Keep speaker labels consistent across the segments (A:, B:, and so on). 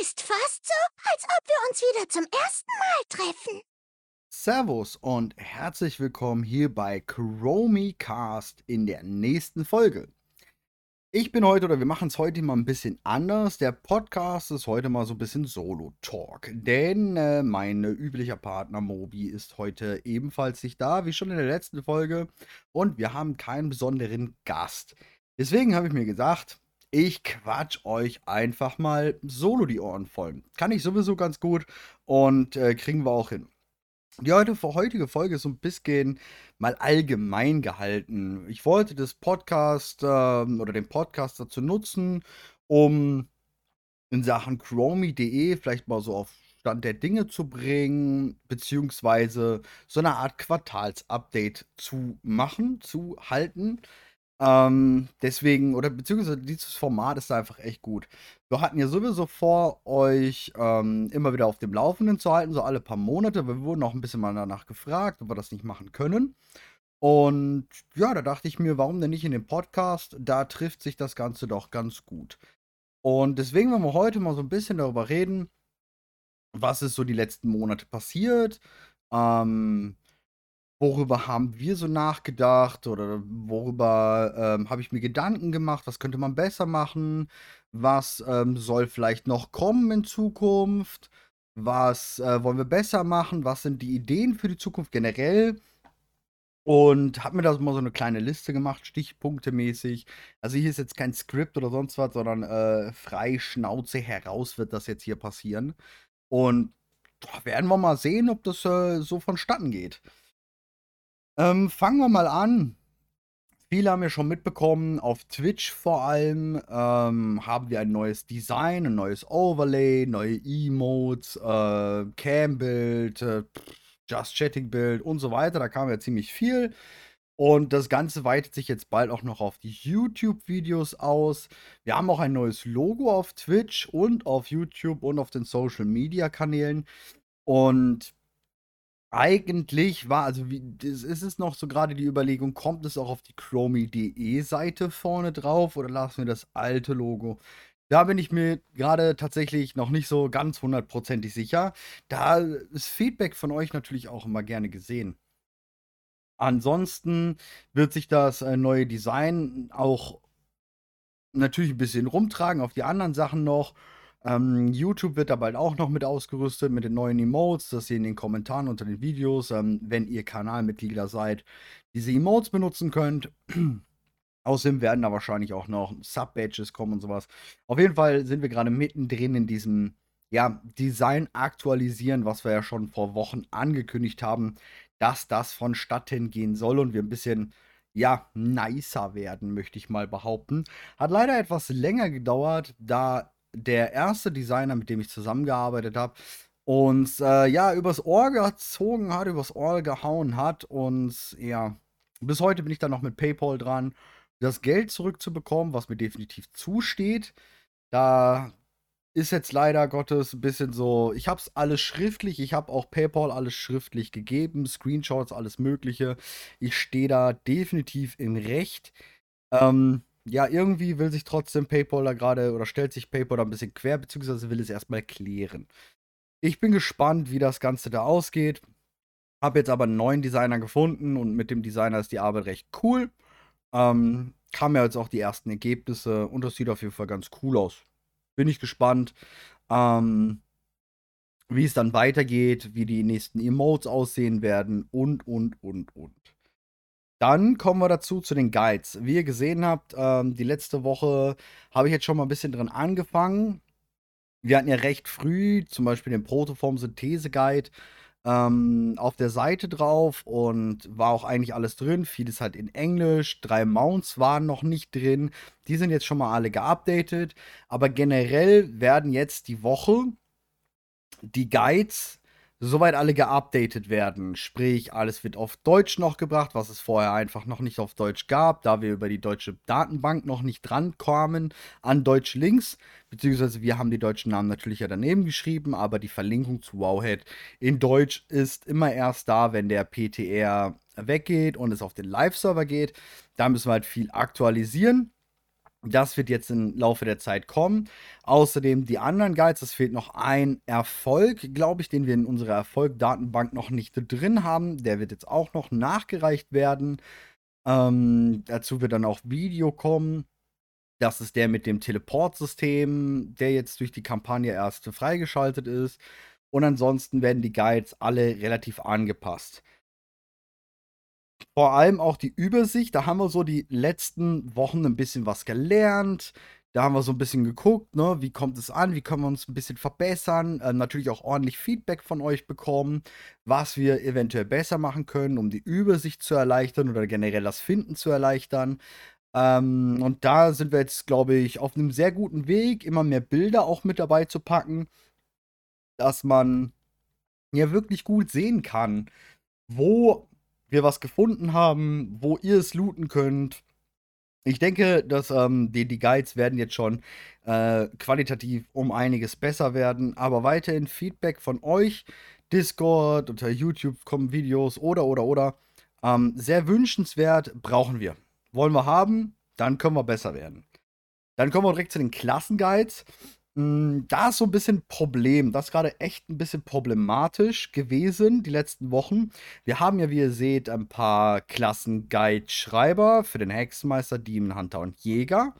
A: Ist fast so, als ob wir uns wieder zum ersten Mal treffen.
B: Servus und herzlich willkommen hier bei Chromicast in der nächsten Folge. Ich bin heute, oder wir machen es heute mal ein bisschen anders. Der Podcast ist heute mal so ein bisschen Solo-Talk. Denn äh, mein üblicher Partner Mobi ist heute ebenfalls nicht da, wie schon in der letzten Folge. Und wir haben keinen besonderen Gast. Deswegen habe ich mir gesagt, ich quatsch euch einfach mal solo die Ohren voll. Kann ich sowieso ganz gut und äh, kriegen wir auch hin. Die heute, heutige Folge ist so ein bisschen mal allgemein gehalten. Ich wollte das Podcast äh, oder den Podcast dazu nutzen, um in Sachen Chromie.de vielleicht mal so auf Stand der Dinge zu bringen, beziehungsweise so eine Art Quartalsupdate zu machen, zu halten. Ähm, deswegen, oder beziehungsweise dieses Format ist einfach echt gut. Wir hatten ja sowieso vor, euch ähm, immer wieder auf dem Laufenden zu halten, so alle paar Monate. Wir wurden auch ein bisschen mal danach gefragt, ob wir das nicht machen können. Und ja, da dachte ich mir, warum denn nicht in dem Podcast? Da trifft sich das Ganze doch ganz gut. Und deswegen wollen wir heute mal so ein bisschen darüber reden, was ist so die letzten Monate passiert. Ähm, Worüber haben wir so nachgedacht oder worüber ähm, habe ich mir Gedanken gemacht? Was könnte man besser machen? Was ähm, soll vielleicht noch kommen in Zukunft? Was äh, wollen wir besser machen? Was sind die Ideen für die Zukunft generell? Und habe mir da mal so eine kleine Liste gemacht, stichpunktemäßig. Also hier ist jetzt kein Skript oder sonst was, sondern äh, frei Schnauze heraus wird das jetzt hier passieren. Und boah, werden wir mal sehen, ob das äh, so vonstatten geht. Ähm, fangen wir mal an. Viele haben ja schon mitbekommen, auf Twitch vor allem ähm, haben wir ein neues Design, ein neues Overlay, neue Emotes, äh, Cam-Bild, äh, Just Chatting-Bild und so weiter. Da kam ja ziemlich viel. Und das Ganze weitet sich jetzt bald auch noch auf die YouTube-Videos aus. Wir haben auch ein neues Logo auf Twitch und auf YouTube und auf den Social-Media-Kanälen. Und eigentlich war, also wie, ist es noch so gerade die Überlegung, kommt es auch auf die Chromie.de Seite vorne drauf oder lassen wir das alte Logo? Da bin ich mir gerade tatsächlich noch nicht so ganz hundertprozentig sicher. Da ist Feedback von euch natürlich auch immer gerne gesehen. Ansonsten wird sich das äh, neue Design auch natürlich ein bisschen rumtragen auf die anderen Sachen noch. Ähm, YouTube wird da bald auch noch mit ausgerüstet mit den neuen Emotes, dass ihr in den Kommentaren unter den Videos, ähm, wenn ihr Kanalmitglieder seid, diese Emotes benutzen könnt. Außerdem werden da wahrscheinlich auch noch Sub-Badges kommen und sowas. Auf jeden Fall sind wir gerade mittendrin in diesem ja, Design aktualisieren, was wir ja schon vor Wochen angekündigt haben, dass das vonstatten gehen soll und wir ein bisschen ja, nicer werden, möchte ich mal behaupten. Hat leider etwas länger gedauert, da der erste Designer, mit dem ich zusammengearbeitet habe, uns äh, ja übers Ohr gezogen hat, übers Ohr gehauen hat und ja, bis heute bin ich da noch mit PayPal dran, das Geld zurückzubekommen, was mir definitiv zusteht. Da ist jetzt leider Gottes ein bisschen so, ich habe es alles schriftlich, ich habe auch PayPal alles schriftlich gegeben, Screenshots, alles Mögliche. Ich stehe da definitiv im Recht. Ähm, ja, irgendwie will sich trotzdem PayPal da gerade oder stellt sich PayPal da ein bisschen quer, beziehungsweise will es erstmal klären. Ich bin gespannt, wie das Ganze da ausgeht. Habe jetzt aber einen neuen Designer gefunden und mit dem Designer ist die Arbeit recht cool. Ähm, kamen ja jetzt auch die ersten Ergebnisse und das sieht auf jeden Fall ganz cool aus. Bin ich gespannt, ähm, wie es dann weitergeht, wie die nächsten Emotes aussehen werden und, und, und, und. Dann kommen wir dazu zu den Guides. Wie ihr gesehen habt, ähm, die letzte Woche habe ich jetzt schon mal ein bisschen dran angefangen. Wir hatten ja recht früh zum Beispiel den Protoform-Synthese-Guide ähm, auf der Seite drauf und war auch eigentlich alles drin. Vieles halt in Englisch. Drei Mounts waren noch nicht drin. Die sind jetzt schon mal alle geupdatet. Aber generell werden jetzt die Woche die Guides soweit alle geupdatet werden. Sprich, alles wird auf Deutsch noch gebracht, was es vorher einfach noch nicht auf Deutsch gab, da wir über die deutsche Datenbank noch nicht drankamen an deutsche Links. Beziehungsweise wir haben die deutschen Namen natürlich ja daneben geschrieben, aber die Verlinkung zu Wowhead in Deutsch ist immer erst da, wenn der PTR weggeht und es auf den Live-Server geht. Da müssen wir halt viel aktualisieren. Das wird jetzt im Laufe der Zeit kommen. Außerdem die anderen Guides, es fehlt noch ein Erfolg, glaube ich, den wir in unserer Erfolg-Datenbank noch nicht drin haben. Der wird jetzt auch noch nachgereicht werden. Ähm, dazu wird dann auch Video kommen. Das ist der mit dem Teleportsystem, der jetzt durch die Kampagne erst freigeschaltet ist. Und ansonsten werden die Guides alle relativ angepasst vor allem auch die Übersicht. Da haben wir so die letzten Wochen ein bisschen was gelernt. Da haben wir so ein bisschen geguckt, ne, wie kommt es an, wie können wir uns ein bisschen verbessern. Ähm, natürlich auch ordentlich Feedback von euch bekommen, was wir eventuell besser machen können, um die Übersicht zu erleichtern oder generell das Finden zu erleichtern. Ähm, und da sind wir jetzt, glaube ich, auf einem sehr guten Weg, immer mehr Bilder auch mit dabei zu packen, dass man ja wirklich gut sehen kann, wo wir was gefunden haben, wo ihr es looten könnt. Ich denke, dass ähm, die, die Guides werden jetzt schon äh, qualitativ um einiges besser werden, aber weiterhin Feedback von euch, Discord, unter YouTube kommen Videos oder oder oder. Ähm, sehr wünschenswert, brauchen wir. Wollen wir haben, dann können wir besser werden. Dann kommen wir direkt zu den Klassenguides. Hm, da ist so ein bisschen Problem. Das ist gerade echt ein bisschen problematisch gewesen die letzten Wochen. Wir haben ja, wie ihr seht, ein paar Klassen-Guide-Schreiber für den Hexenmeister, Demon Hunter und Jäger.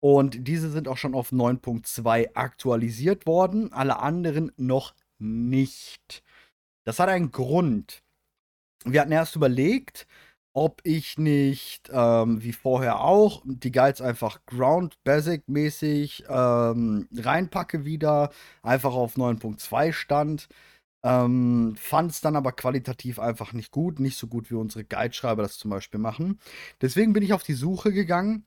B: Und diese sind auch schon auf 9.2 aktualisiert worden, alle anderen noch nicht. Das hat einen Grund. Wir hatten erst überlegt, ob ich nicht, ähm, wie vorher auch, die Guides einfach Ground Basic mäßig ähm, reinpacke wieder, einfach auf 9.2 stand. Ähm, Fand es dann aber qualitativ einfach nicht gut, nicht so gut wie unsere Guideschreiber das zum Beispiel machen. Deswegen bin ich auf die Suche gegangen.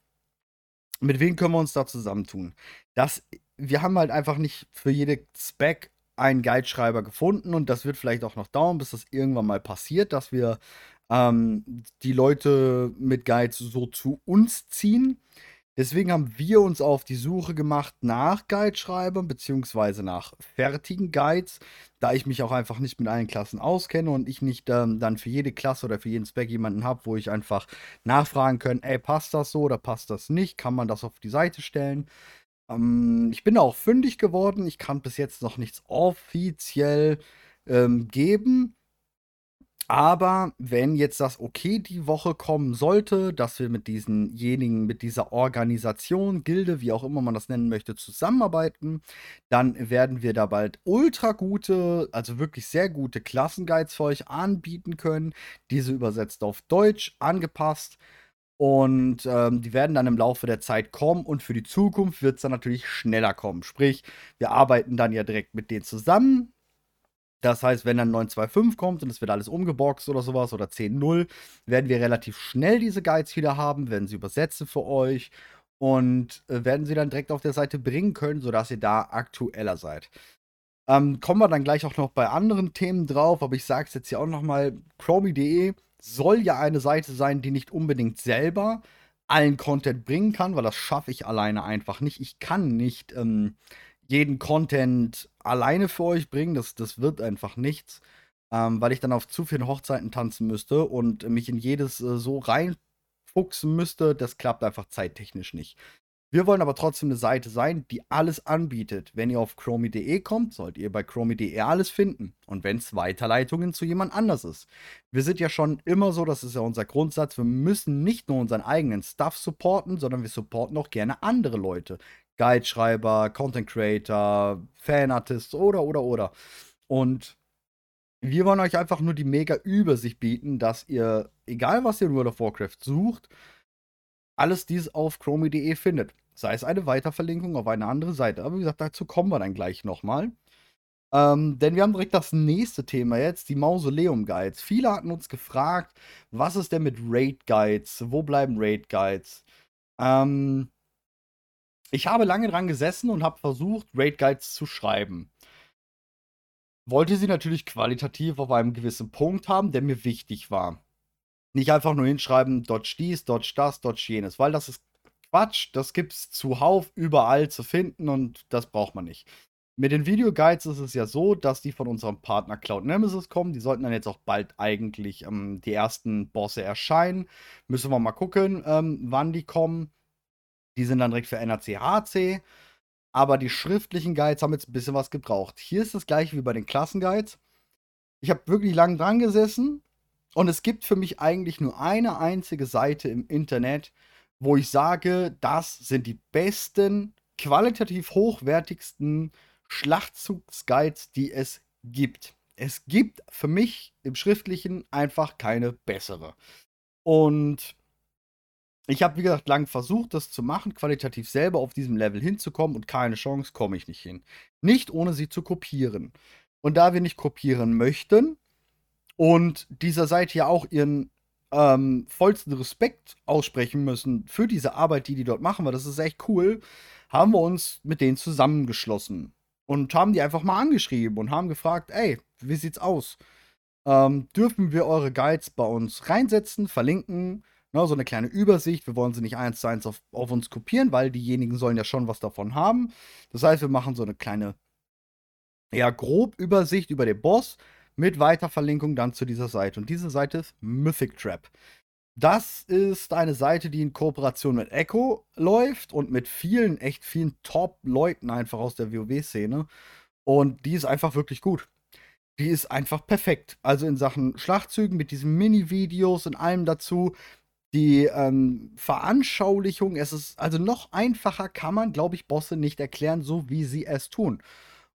B: Mit wem können wir uns da zusammentun? Das, wir haben halt einfach nicht für jede Spec einen Guideschreiber gefunden und das wird vielleicht auch noch dauern, bis das irgendwann mal passiert, dass wir ähm, die Leute mit Guides so zu uns ziehen. Deswegen haben wir uns auf die Suche gemacht nach Guideschreibern beziehungsweise nach fertigen Guides, da ich mich auch einfach nicht mit allen Klassen auskenne und ich nicht ähm, dann für jede Klasse oder für jeden Spec jemanden habe, wo ich einfach nachfragen kann, ey, passt das so oder passt das nicht? Kann man das auf die Seite stellen? Ähm, ich bin auch fündig geworden. Ich kann bis jetzt noch nichts offiziell ähm, geben. Aber wenn jetzt das okay die Woche kommen sollte, dass wir mit diesenjenigen, mit dieser Organisation, Gilde, wie auch immer man das nennen möchte, zusammenarbeiten, dann werden wir da bald ultra gute, also wirklich sehr gute Klassenguides für euch anbieten können. Diese übersetzt auf Deutsch, angepasst. Und ähm, die werden dann im Laufe der Zeit kommen und für die Zukunft wird es dann natürlich schneller kommen. Sprich, wir arbeiten dann ja direkt mit denen zusammen, das heißt, wenn dann 925 kommt und es wird alles umgeboxt oder sowas oder 10.0, werden wir relativ schnell diese Guides wieder haben, werden sie übersetzen für euch und äh, werden sie dann direkt auf der Seite bringen können, sodass ihr da aktueller seid. Ähm, kommen wir dann gleich auch noch bei anderen Themen drauf, aber ich sage es jetzt hier auch nochmal, Chromie.de soll ja eine Seite sein, die nicht unbedingt selber allen Content bringen kann, weil das schaffe ich alleine einfach nicht. Ich kann nicht ähm, jeden Content alleine für euch bringen. Das, das wird einfach nichts, ähm, weil ich dann auf zu vielen Hochzeiten tanzen müsste und mich in jedes äh, so reinfuchsen müsste. Das klappt einfach zeittechnisch nicht. Wir wollen aber trotzdem eine Seite sein, die alles anbietet. Wenn ihr auf chromie.de kommt, sollt ihr bei chromie.de alles finden. Und wenn es Weiterleitungen zu jemand anders ist. Wir sind ja schon immer so, das ist ja unser Grundsatz, wir müssen nicht nur unseren eigenen Stuff supporten, sondern wir supporten auch gerne andere Leute. Guideschreiber, Content Creator, Fanartist oder, oder, oder. Und wir wollen euch einfach nur die mega Übersicht bieten, dass ihr, egal was ihr in World of Warcraft sucht, alles dies auf chromie.de findet. Sei es eine Weiterverlinkung auf eine andere Seite. Aber wie gesagt, dazu kommen wir dann gleich nochmal. Ähm, denn wir haben direkt das nächste Thema jetzt, die Mausoleum-Guides. Viele hatten uns gefragt, was ist denn mit Raid-Guides? Wo bleiben Raid-Guides? Ähm, ich habe lange dran gesessen und habe versucht, Raid Guides zu schreiben. Wollte sie natürlich qualitativ auf einem gewissen Punkt haben, der mir wichtig war. Nicht einfach nur hinschreiben, dodge dies, dodge das, dodge jenes, weil das ist Quatsch, das gibt's zuhauf überall zu finden und das braucht man nicht. Mit den Videoguides ist es ja so, dass die von unserem Partner Cloud Nemesis kommen. Die sollten dann jetzt auch bald eigentlich ähm, die ersten Bosse erscheinen. Müssen wir mal gucken, ähm, wann die kommen. Die sind dann direkt für NAC, HC. Aber die schriftlichen Guides haben jetzt ein bisschen was gebraucht. Hier ist das gleiche wie bei den Klassenguides. Ich habe wirklich lange dran gesessen und es gibt für mich eigentlich nur eine einzige Seite im Internet, wo ich sage, das sind die besten, qualitativ hochwertigsten Schlachtzugsguides, die es gibt. Es gibt für mich im Schriftlichen einfach keine bessere. Und ich habe, wie gesagt, lange versucht, das zu machen, qualitativ selber auf diesem Level hinzukommen und keine Chance komme ich nicht hin. Nicht ohne sie zu kopieren. Und da wir nicht kopieren möchten und dieser Seite ja auch ihren ähm, vollsten Respekt aussprechen müssen für diese Arbeit, die die dort machen, weil das ist echt cool, haben wir uns mit denen zusammengeschlossen und haben die einfach mal angeschrieben und haben gefragt, ey, wie sieht's aus? Ähm, dürfen wir eure Guides bei uns reinsetzen, verlinken? Ne, so eine kleine Übersicht. Wir wollen sie nicht eins zu eins auf, auf uns kopieren, weil diejenigen sollen ja schon was davon haben. Das heißt, wir machen so eine kleine, ja, grob Übersicht über den Boss mit Weiterverlinkung dann zu dieser Seite. Und diese Seite ist Mythic Trap. Das ist eine Seite, die in Kooperation mit Echo läuft und mit vielen, echt vielen Top-Leuten einfach aus der WoW-Szene. Und die ist einfach wirklich gut. Die ist einfach perfekt. Also in Sachen Schlachtzügen mit diesen Mini-Videos und allem dazu die ähm, Veranschaulichung, es ist also noch einfacher, kann man, glaube ich, Bosse nicht erklären, so wie sie es tun.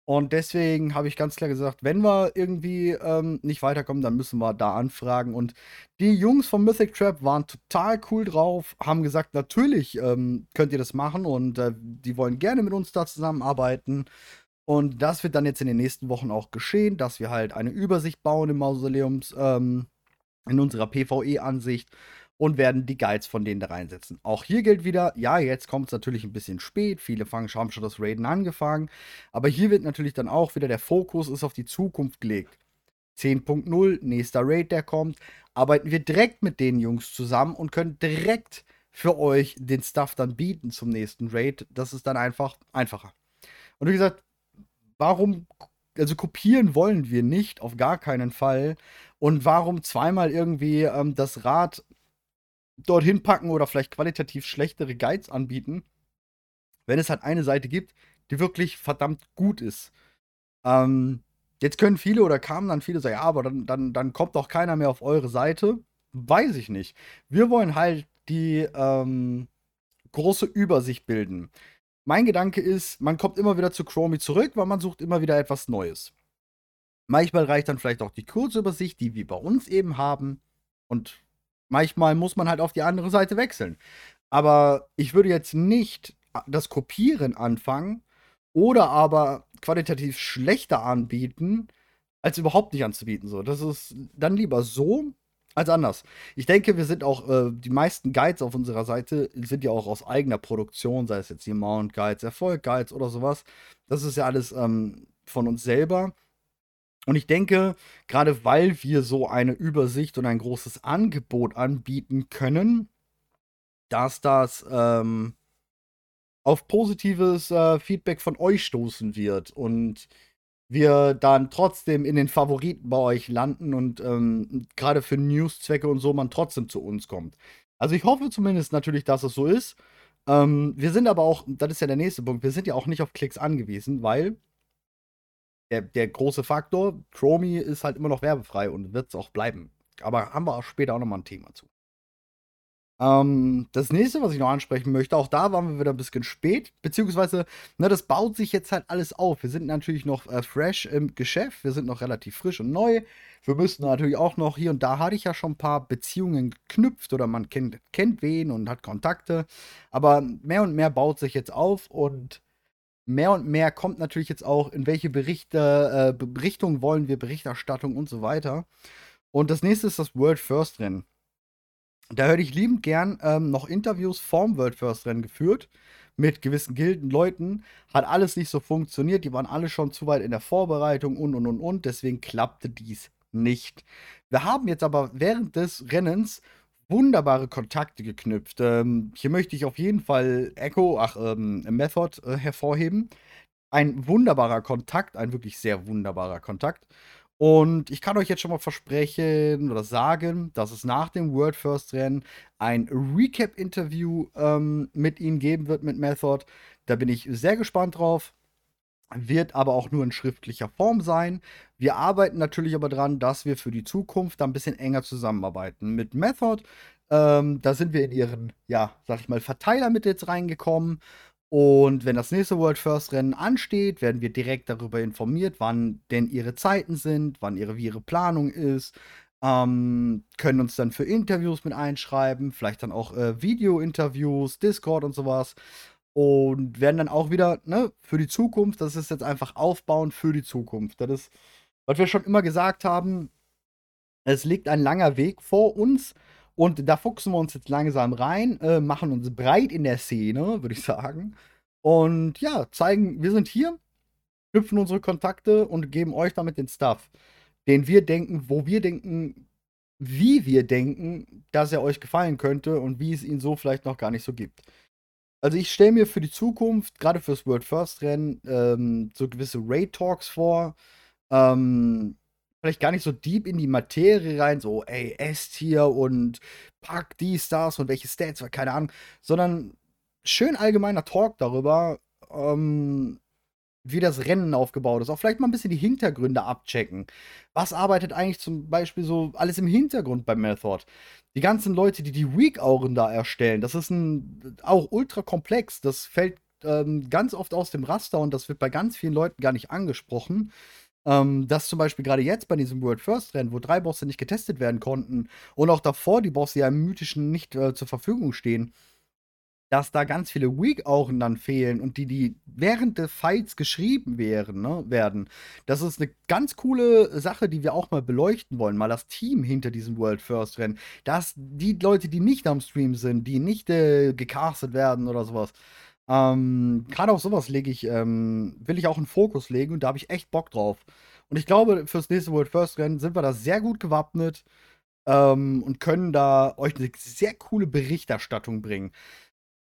B: Und deswegen habe ich ganz klar gesagt, wenn wir irgendwie ähm, nicht weiterkommen, dann müssen wir da anfragen. Und die Jungs von Mythic Trap waren total cool drauf, haben gesagt, natürlich ähm, könnt ihr das machen und äh, die wollen gerne mit uns da zusammenarbeiten. Und das wird dann jetzt in den nächsten Wochen auch geschehen, dass wir halt eine Übersicht bauen im Mausoleums, ähm, in unserer PvE-Ansicht und werden die Guides von denen da reinsetzen. Auch hier gilt wieder, ja, jetzt kommt es natürlich ein bisschen spät. Viele fangen, haben schon das Raiden angefangen. Aber hier wird natürlich dann auch wieder der Fokus ist auf die Zukunft gelegt. 10.0, nächster Raid, der kommt, arbeiten wir direkt mit den Jungs zusammen und können direkt für euch den Stuff dann bieten zum nächsten Raid. Das ist dann einfach einfacher. Und wie gesagt, warum, also kopieren wollen wir nicht, auf gar keinen Fall. Und warum zweimal irgendwie ähm, das Rad dorthin packen oder vielleicht qualitativ schlechtere Guides anbieten, wenn es halt eine Seite gibt, die wirklich verdammt gut ist. Ähm, jetzt können viele oder kamen dann viele sagen, ja, aber dann, dann, dann kommt doch keiner mehr auf eure Seite. Weiß ich nicht. Wir wollen halt die ähm, große Übersicht bilden. Mein Gedanke ist, man kommt immer wieder zu Chromie zurück, weil man sucht immer wieder etwas Neues. Manchmal reicht dann vielleicht auch die Kurzübersicht, die wir bei uns eben haben. Und Manchmal muss man halt auf die andere Seite wechseln. Aber ich würde jetzt nicht das Kopieren anfangen oder aber qualitativ schlechter anbieten, als überhaupt nicht anzubieten. So, das ist dann lieber so als anders. Ich denke, wir sind auch, äh, die meisten Guides auf unserer Seite sind ja auch aus eigener Produktion, sei es jetzt die Mount Guides, Erfolg Guides oder sowas. Das ist ja alles ähm, von uns selber. Und ich denke, gerade weil wir so eine Übersicht und ein großes Angebot anbieten können, dass das ähm, auf positives äh, Feedback von euch stoßen wird und wir dann trotzdem in den Favoriten bei euch landen und ähm, gerade für News-Zwecke und so man trotzdem zu uns kommt. Also ich hoffe zumindest natürlich, dass es so ist. Ähm, wir sind aber auch, das ist ja der nächste Punkt, wir sind ja auch nicht auf Klicks angewiesen, weil der, der große Faktor, Chromie ist halt immer noch werbefrei und wird es auch bleiben. Aber haben wir auch später auch nochmal ein Thema zu. Ähm, das nächste, was ich noch ansprechen möchte, auch da waren wir wieder ein bisschen spät, beziehungsweise, ne, das baut sich jetzt halt alles auf. Wir sind natürlich noch äh, fresh im Geschäft, wir sind noch relativ frisch und neu. Wir müssen natürlich auch noch hier und da hatte ich ja schon ein paar Beziehungen geknüpft oder man kennt, kennt wen und hat Kontakte. Aber mehr und mehr baut sich jetzt auf und mehr und mehr kommt natürlich jetzt auch, in welche Berichte, äh, Richtung wollen wir Berichterstattung und so weiter. Und das nächste ist das World First Rennen. Da hätte ich liebend gern ähm, noch Interviews vorm World First Rennen geführt mit gewissen Gilden, Leuten. Hat alles nicht so funktioniert. Die waren alle schon zu weit in der Vorbereitung und und und und. Deswegen klappte dies nicht. Wir haben jetzt aber während des Rennens wunderbare Kontakte geknüpft. Ähm, hier möchte ich auf jeden Fall Echo, ach, ähm, Method äh, hervorheben. Ein wunderbarer Kontakt, ein wirklich sehr wunderbarer Kontakt. Und ich kann euch jetzt schon mal versprechen oder sagen, dass es nach dem World First Rennen ein Recap-Interview ähm, mit ihnen geben wird, mit Method. Da bin ich sehr gespannt drauf. Wird aber auch nur in schriftlicher Form sein. Wir arbeiten natürlich aber dran, dass wir für die Zukunft da ein bisschen enger zusammenarbeiten. Mit Method, ähm, da sind wir in ihren, ja, sag ich mal, Verteiler mit jetzt reingekommen und wenn das nächste World First Rennen ansteht, werden wir direkt darüber informiert, wann denn ihre Zeiten sind, wann ihre, wie ihre Planung ist. Ähm, können uns dann für Interviews mit einschreiben, vielleicht dann auch äh, Video-Interviews, Discord und sowas. Und werden dann auch wieder, ne, für die Zukunft, das ist jetzt einfach aufbauen für die Zukunft. Das ist, was wir schon immer gesagt haben, es liegt ein langer Weg vor uns. Und da fuchsen wir uns jetzt langsam rein, äh, machen uns breit in der Szene, würde ich sagen. Und ja, zeigen, wir sind hier, knüpfen unsere Kontakte und geben euch damit den Stuff, den wir denken, wo wir denken, wie wir denken, dass er euch gefallen könnte und wie es ihn so vielleicht noch gar nicht so gibt. Also ich stelle mir für die Zukunft, gerade fürs World First Rennen, ähm, so gewisse Raid Talks vor. Ähm, vielleicht gar nicht so deep in die Materie rein, so, ey, S-Tier und pack dies, das und welche Stats, keine Ahnung, sondern schön allgemeiner Talk darüber, ähm, wie das Rennen aufgebaut ist. Auch vielleicht mal ein bisschen die Hintergründe abchecken. Was arbeitet eigentlich zum Beispiel so alles im Hintergrund bei Method? Die ganzen Leute, die die Weak-Auren da erstellen, das ist ein, auch ultra komplex. Das fällt ähm, ganz oft aus dem Raster und das wird bei ganz vielen Leuten gar nicht angesprochen. Ähm, dass zum Beispiel gerade jetzt bei diesem World First Rennen, wo drei Bosse nicht getestet werden konnten und auch davor die Bosse ja im Mythischen nicht äh, zur Verfügung stehen, dass da ganz viele Weak-Auren dann fehlen und die, die während des Fights geschrieben wären, ne, werden. Das ist eine ganz coole Sache, die wir auch mal beleuchten wollen. Mal das Team hinter diesem World First Rennen. Dass die Leute, die nicht am Stream sind, die nicht äh, gecastet werden oder sowas, ähm, Gerade auf sowas lege ich, ähm, will ich auch einen Fokus legen und da habe ich echt Bock drauf. Und ich glaube, fürs nächste World First Rennen sind wir da sehr gut gewappnet ähm, und können da euch eine sehr coole Berichterstattung bringen.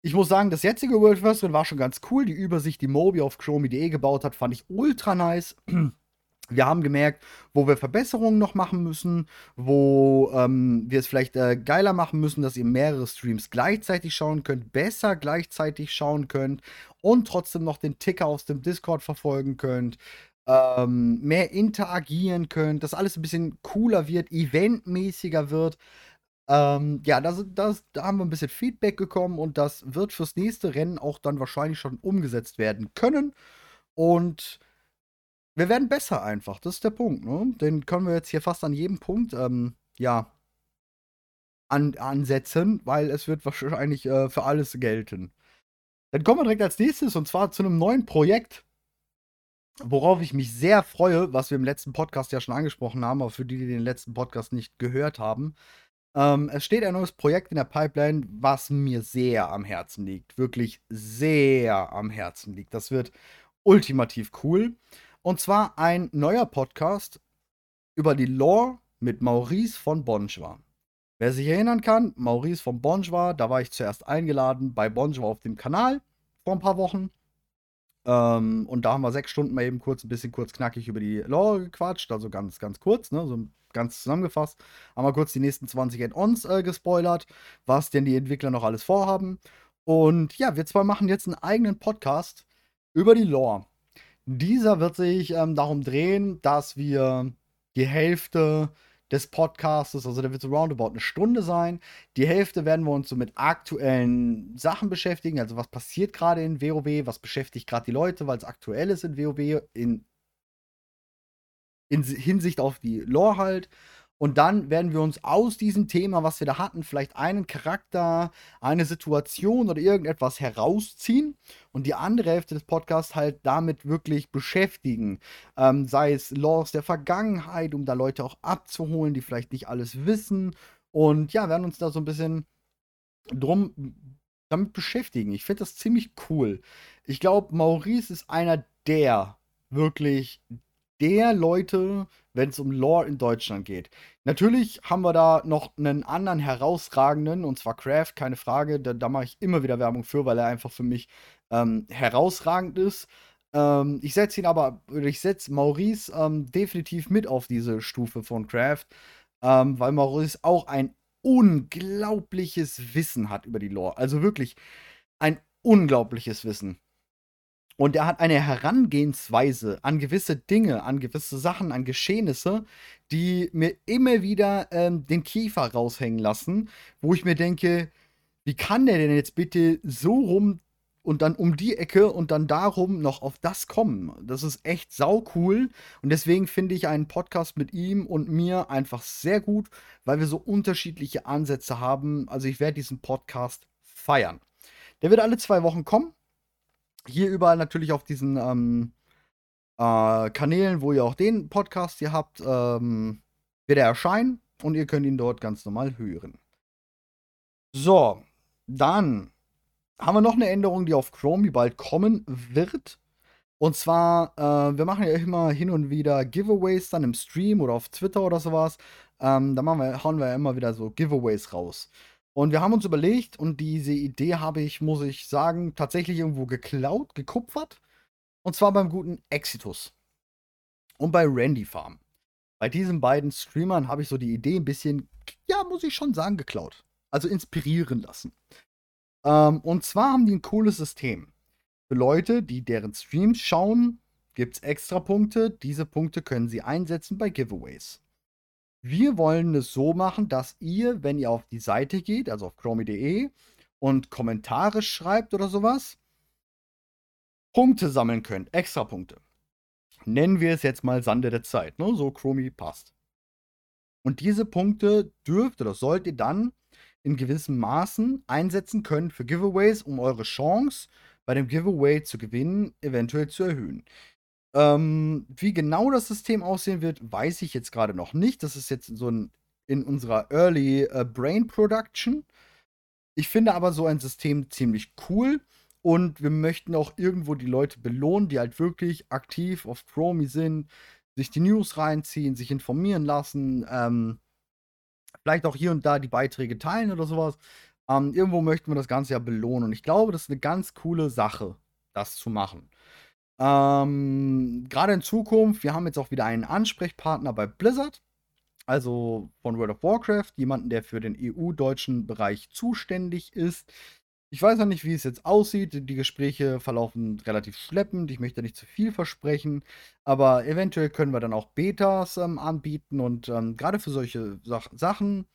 B: Ich muss sagen, das jetzige World First Rennen war schon ganz cool. Die Übersicht, die Mobi auf Chromie.de gebaut hat, fand ich ultra nice. Wir haben gemerkt, wo wir Verbesserungen noch machen müssen, wo ähm, wir es vielleicht äh, geiler machen müssen, dass ihr mehrere Streams gleichzeitig schauen könnt, besser gleichzeitig schauen könnt und trotzdem noch den Ticker aus dem Discord verfolgen könnt, ähm, mehr interagieren könnt, dass alles ein bisschen cooler wird, eventmäßiger wird. Ähm, ja, das, das, da haben wir ein bisschen Feedback bekommen und das wird fürs nächste Rennen auch dann wahrscheinlich schon umgesetzt werden können. Und wir werden besser einfach. Das ist der Punkt, ne? Den können wir jetzt hier fast an jedem Punkt, ähm, ja, an, ansetzen, weil es wird wahrscheinlich äh, für alles gelten. Dann kommen wir direkt als nächstes und zwar zu einem neuen Projekt, worauf ich mich sehr freue, was wir im letzten Podcast ja schon angesprochen haben, aber für die, die den letzten Podcast nicht gehört haben. Ähm, es steht ein neues Projekt in der Pipeline, was mir sehr am Herzen liegt. Wirklich sehr am Herzen liegt. Das wird ultimativ cool. Und zwar ein neuer Podcast über die Lore mit Maurice von Bonjour. Wer sich erinnern kann, Maurice von Bonjour, da war ich zuerst eingeladen bei Bonjour auf dem Kanal vor ein paar Wochen. Ähm, und da haben wir sechs Stunden mal eben kurz, ein bisschen kurz knackig über die Lore gequatscht, also ganz, ganz kurz, ne, so ganz zusammengefasst. Haben wir kurz die nächsten 20 Add-ons äh, gespoilert, was denn die Entwickler noch alles vorhaben. Und ja, wir zwei machen jetzt einen eigenen Podcast über die Lore. Dieser wird sich ähm, darum drehen, dass wir die Hälfte des Podcasts, also der wird so roundabout eine Stunde sein. Die Hälfte werden wir uns so mit aktuellen Sachen beschäftigen, also was passiert gerade in WoW, was beschäftigt gerade die Leute, weil es aktuell ist in WoW, in, in Hinsicht auf die Lore halt. Und dann werden wir uns aus diesem Thema, was wir da hatten, vielleicht einen Charakter, eine Situation oder irgendetwas herausziehen und die andere Hälfte des Podcasts halt damit wirklich beschäftigen. Ähm, sei es Laws der Vergangenheit, um da Leute auch abzuholen, die vielleicht nicht alles wissen. Und ja, werden uns da so ein bisschen drum damit beschäftigen. Ich finde das ziemlich cool. Ich glaube, Maurice ist einer der wirklich der Leute, wenn es um Lore in Deutschland geht. Natürlich haben wir da noch einen anderen herausragenden, und zwar Craft, keine Frage. Da, da mache ich immer wieder Werbung für, weil er einfach für mich ähm, herausragend ist. Ähm, ich setze ihn aber, ich setze Maurice ähm, definitiv mit auf diese Stufe von Craft, ähm, weil Maurice auch ein unglaubliches Wissen hat über die Lore. Also wirklich ein unglaubliches Wissen. Und er hat eine Herangehensweise an gewisse Dinge, an gewisse Sachen, an Geschehnisse, die mir immer wieder ähm, den Kiefer raushängen lassen, wo ich mir denke, wie kann der denn jetzt bitte so rum und dann um die Ecke und dann darum noch auf das kommen? Das ist echt sau cool und deswegen finde ich einen Podcast mit ihm und mir einfach sehr gut, weil wir so unterschiedliche Ansätze haben. Also ich werde diesen Podcast feiern. Der wird alle zwei Wochen kommen. Hier überall natürlich auf diesen ähm, äh, Kanälen, wo ihr auch den Podcast hier habt, ähm, wird er erscheinen und ihr könnt ihn dort ganz normal hören. So, dann haben wir noch eine Änderung, die auf Chromie bald kommen wird. Und zwar, äh, wir machen ja immer hin und wieder Giveaways dann im Stream oder auf Twitter oder sowas. Ähm, da machen wir, hauen wir ja immer wieder so Giveaways raus. Und wir haben uns überlegt, und diese Idee habe ich, muss ich sagen, tatsächlich irgendwo geklaut, gekupfert. Und zwar beim guten Exitus. Und bei Randy Farm. Bei diesen beiden Streamern habe ich so die Idee ein bisschen, ja, muss ich schon sagen, geklaut. Also inspirieren lassen. Ähm, und zwar haben die ein cooles System. Für Leute, die deren Streams schauen, gibt es extra Punkte. Diese Punkte können sie einsetzen bei Giveaways. Wir wollen es so machen, dass ihr, wenn ihr auf die Seite geht, also auf chromie.de und Kommentare schreibt oder sowas, Punkte sammeln könnt, extra Punkte. Nennen wir es jetzt mal Sande der Zeit, ne? so Chromie passt. Und diese Punkte dürft oder sollt ihr dann in gewissen Maßen einsetzen können für Giveaways, um eure Chance bei dem Giveaway zu gewinnen eventuell zu erhöhen. Ähm, wie genau das System aussehen wird, weiß ich jetzt gerade noch nicht. Das ist jetzt so ein in unserer Early äh, Brain Production. Ich finde aber so ein System ziemlich cool und wir möchten auch irgendwo die Leute belohnen, die halt wirklich aktiv auf Chromie sind, sich die News reinziehen, sich informieren lassen, ähm, vielleicht auch hier und da die Beiträge teilen oder sowas. Ähm, irgendwo möchten wir das Ganze ja belohnen und ich glaube, das ist eine ganz coole Sache, das zu machen. Ähm, Gerade in Zukunft, wir haben jetzt auch wieder einen Ansprechpartner bei Blizzard, also von World of Warcraft, jemanden, der für den EU-deutschen Bereich zuständig ist. Ich weiß noch nicht, wie es jetzt aussieht. Die Gespräche verlaufen relativ schleppend. Ich möchte nicht zu viel versprechen. Aber eventuell können wir dann auch Betas ähm, anbieten. Und ähm, gerade für solche Sach Sachen